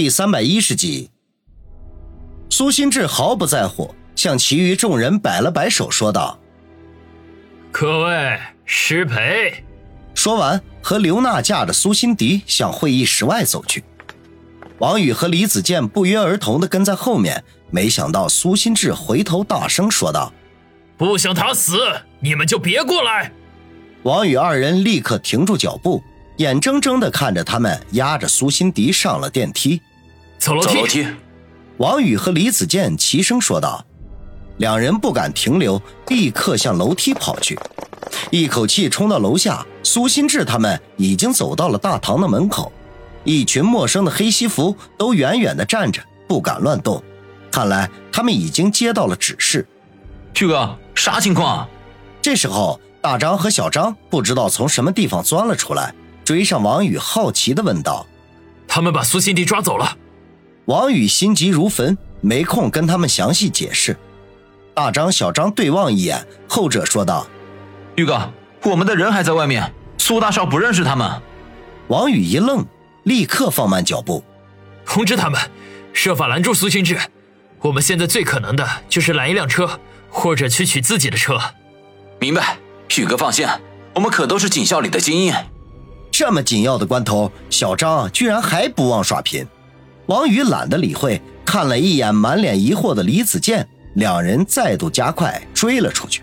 第三百一十集，苏新志毫不在乎，向其余众人摆了摆手，说道：“各位，失陪。”说完，和刘娜驾着苏辛迪向会议室外走去。王宇和李子健不约而同的跟在后面，没想到苏新志回头大声说道：“不想他死，你们就别过来。”王宇二人立刻停住脚步，眼睁睁的看着他们压着苏辛迪上了电梯。走楼梯。王宇和李子健齐声说道。两人不敢停留，立刻向楼梯跑去，一口气冲到楼下。苏新志他们已经走到了大堂的门口，一群陌生的黑西服都远远的站着，不敢乱动。看来他们已经接到了指示。旭哥，啥情况？这时候，大张和小张不知道从什么地方钻了出来，追上王宇，好奇的问道：“他们把苏新迪抓走了？”王宇心急如焚，没空跟他们详细解释。大张、小张对望一眼，后者说道：“玉哥，我们的人还在外面，苏大少不认识他们。”王宇一愣，立刻放慢脚步，通知他们，设法拦住苏新志。我们现在最可能的就是拦一辆车，或者去取自己的车。明白，宇哥放心，我们可都是警校里的精英。这么紧要的关头，小张居然还不忘耍贫。王宇懒得理会，看了一眼满脸疑惑的李子健，两人再度加快追了出去。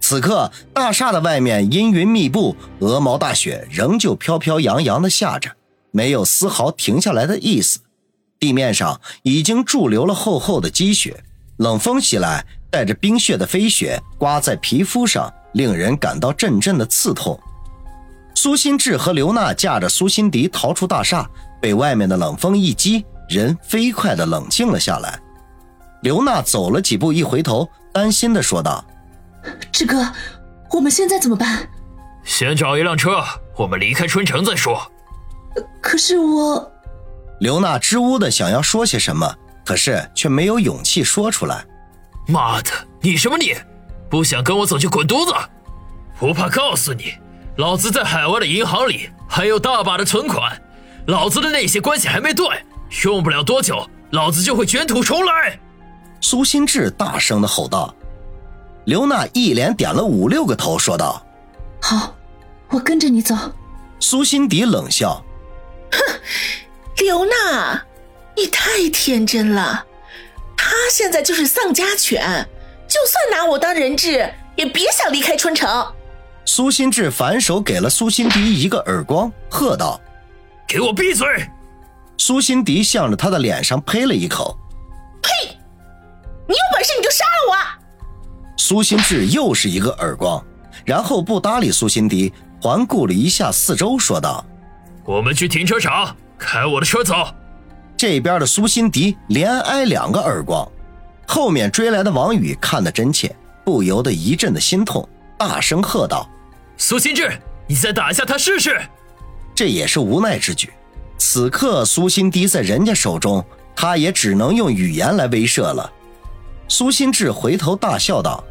此刻，大厦的外面阴云密布，鹅毛大雪仍旧飘飘扬扬地下着，没有丝毫停下来的意思。地面上已经驻留了厚厚的积雪，冷风袭来，带着冰雪的飞雪刮在皮肤上，令人感到阵阵的刺痛。苏心志和刘娜驾着苏辛迪逃出大厦。被外面的冷风一击，人飞快的冷静了下来。刘娜走了几步，一回头，担心的说道：“志哥，我们现在怎么办？先找一辆车，我们离开春城再说。”可是我……刘娜支吾的想要说些什么，可是却没有勇气说出来。妈的，你什么你？不想跟我走就滚犊子！不怕告诉你，老子在海外的银行里还有大把的存款。老子的那些关系还没断，用不了多久，老子就会卷土重来。”苏新志大声的吼道。刘娜一连点了五六个头，说道：“好，我跟着你走。”苏心迪冷笑：“哼，刘娜，你太天真了。他现在就是丧家犬，就算拿我当人质，也别想离开春城。”苏心志反手给了苏心迪一个耳光，喝道。给我闭嘴！苏辛迪向着他的脸上呸了一口。呸！你有本事你就杀了我！苏心志又是一个耳光，然后不搭理苏辛迪，环顾了一下四周，说道：“我们去停车场，开我的车走。”这边的苏辛迪连挨两个耳光，后面追来的王宇看得真切，不由得一阵的心痛，大声喝道：“苏心志，你再打一下他试试！”这也是无奈之举。此刻苏心滴在人家手中，他也只能用语言来威慑了。苏心志回头大笑道：“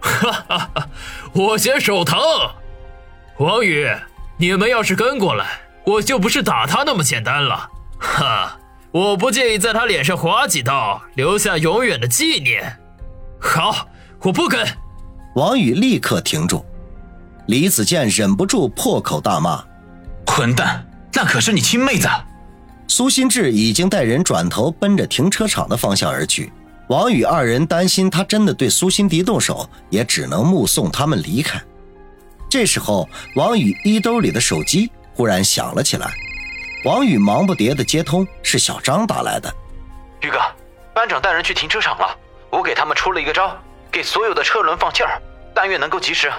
哈哈哈，我嫌手疼。王宇，你们要是跟过来，我就不是打他那么简单了。哈，我不介意在他脸上划几刀，留下永远的纪念。好，我不跟。”王宇立刻停住。李子健忍不住破口大骂。混蛋，那可是你亲妹子！苏新志已经带人转头奔着停车场的方向而去。王宇二人担心他真的对苏心迪动手，也只能目送他们离开。这时候，王宇衣兜里的手机忽然响了起来。王宇忙不迭的接通，是小张打来的。宇哥，班长带人去停车场了，我给他们出了一个招，给所有的车轮放气儿，但愿能够及时。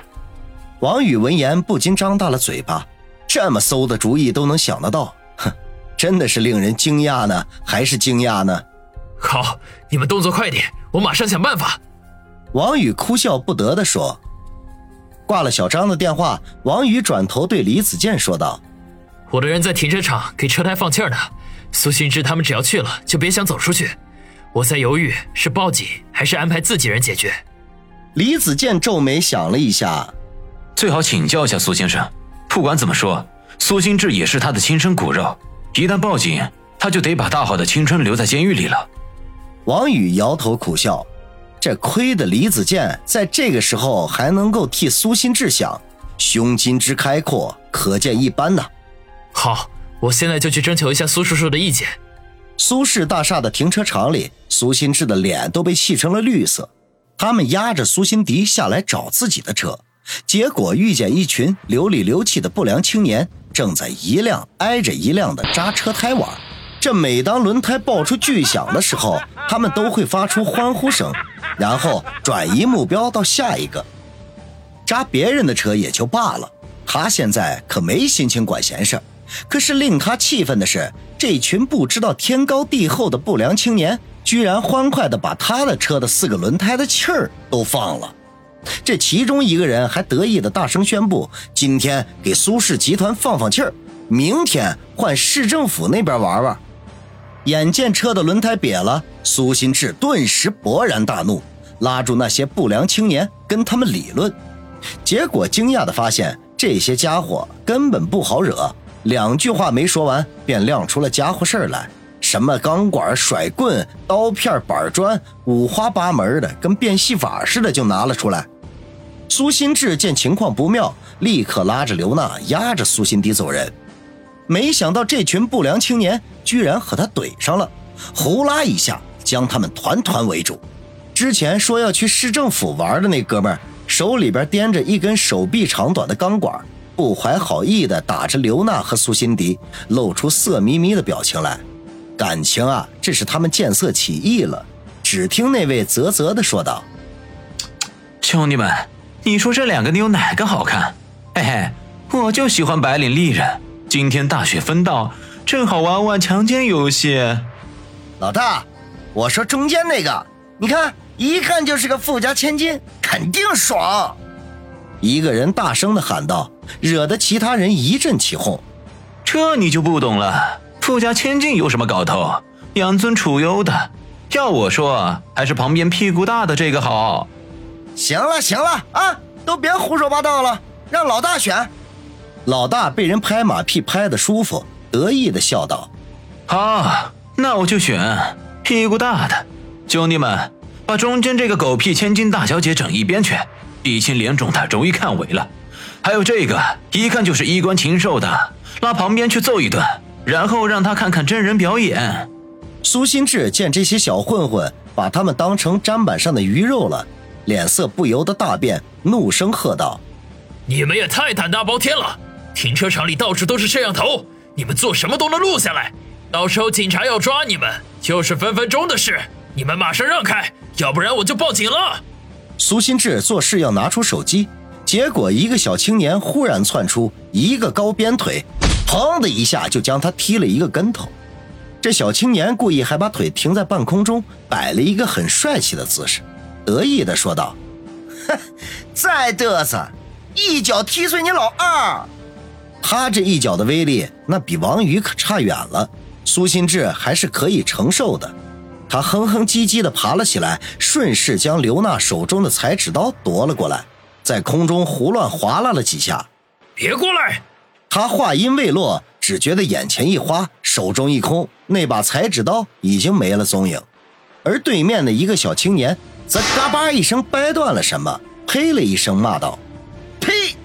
王宇闻言不禁张大了嘴巴。这么馊的主意都能想得到，哼，真的是令人惊讶呢，还是惊讶呢？好，你们动作快点，我马上想办法。王宇哭笑不得地说。挂了小张的电话，王宇转头对李子健说道：“我的人在停车场给车胎放气儿呢，苏新之他们只要去了，就别想走出去。我在犹豫是报警还是安排自己人解决。”李子健皱眉想了一下，最好请教一下苏先生。不管怎么说，苏心志也是他的亲生骨肉，一旦报警，他就得把大好的青春留在监狱里了。王宇摇头苦笑，这亏的李子健在这个时候还能够替苏心志想，胸襟之开阔，可见一斑呐。好，我现在就去征求一下苏叔叔的意见。苏氏大厦的停车场里，苏心志的脸都被气成了绿色。他们押着苏辛迪下来找自己的车，结果遇见一群流里流气的不良青年，正在一辆挨着一辆的扎车胎玩。这每当轮胎爆出巨响的时候，他们都会发出欢呼声，然后转移目标到下一个。扎别人的车也就罢了，他现在可没心情管闲事。可是令他气愤的是，这群不知道天高地厚的不良青年。居然欢快地把他的车的四个轮胎的气儿都放了，这其中一个人还得意地大声宣布：“今天给苏氏集团放放气儿，明天换市政府那边玩玩。”眼见车的轮胎瘪了，苏新志顿时勃然大怒，拉住那些不良青年跟他们理论。结果惊讶地发现，这些家伙根本不好惹，两句话没说完，便亮出了家伙事儿来。什么钢管、甩棍、刀片、板砖，五花八门的，跟变戏法似的就拿了出来。苏新志见情况不妙，立刻拉着刘娜，压着苏心迪走人。没想到这群不良青年居然和他怼上了，呼啦一下将他们团团围住。之前说要去市政府玩的那哥们，手里边掂着一根手臂长短的钢管，不怀好意的打着刘娜和苏心迪，露出色眯眯的表情来。感情啊，这是他们见色起意了。只听那位啧啧的说道：“兄弟们，你说这两个妞哪个好看？嘿嘿，我就喜欢白领丽人。今天大雪纷到，正好玩玩强奸游戏。老大，我说中间那个，你看，一看就是个富家千金，肯定爽。”一个人大声的喊道，惹得其他人一阵起哄。这你就不懂了。富家千金有什么搞头？养尊处优的。要我说，还是旁边屁股大的这个好。行了行了啊，都别胡说八道了，让老大选。老大被人拍马屁拍的舒服，得意的笑道：“好，那我就选屁股大的。兄弟们，把中间这个狗屁千金大小姐整一边去，鼻青脸肿的，容易看萎了。还有这个，一看就是衣冠禽兽的，拉旁边去揍一顿。”然后让他看看真人表演。苏心志见这些小混混把他们当成砧板上的鱼肉了，脸色不由得大变，怒声喝道：“你们也太胆大包天了！停车场里到处都是摄像头，你们做什么都能录下来。到时候警察要抓你们，就是分分钟的事。你们马上让开，要不然我就报警了。”苏心志做事要拿出手机，结果一个小青年忽然窜出，一个高鞭腿。砰的一下就将他踢了一个跟头，这小青年故意还把腿停在半空中，摆了一个很帅气的姿势，得意的说道：“哼，再嘚瑟，一脚踢碎你老二！”他这一脚的威力，那比王宇可差远了。苏心志还是可以承受的，他哼哼唧唧的爬了起来，顺势将刘娜手中的裁纸刀夺了过来，在空中胡乱划拉了几下。别过来！他话音未落，只觉得眼前一花，手中一空，那把裁纸刀已经没了踪影。而对面的一个小青年则嘎巴一声掰断了什么，呸了一声，骂道：“呸！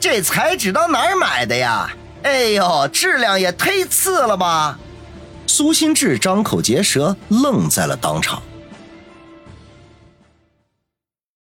这彩纸到哪儿买的呀？哎呦，质量也忒次了吧！”苏心志张口结舌，愣在了当场。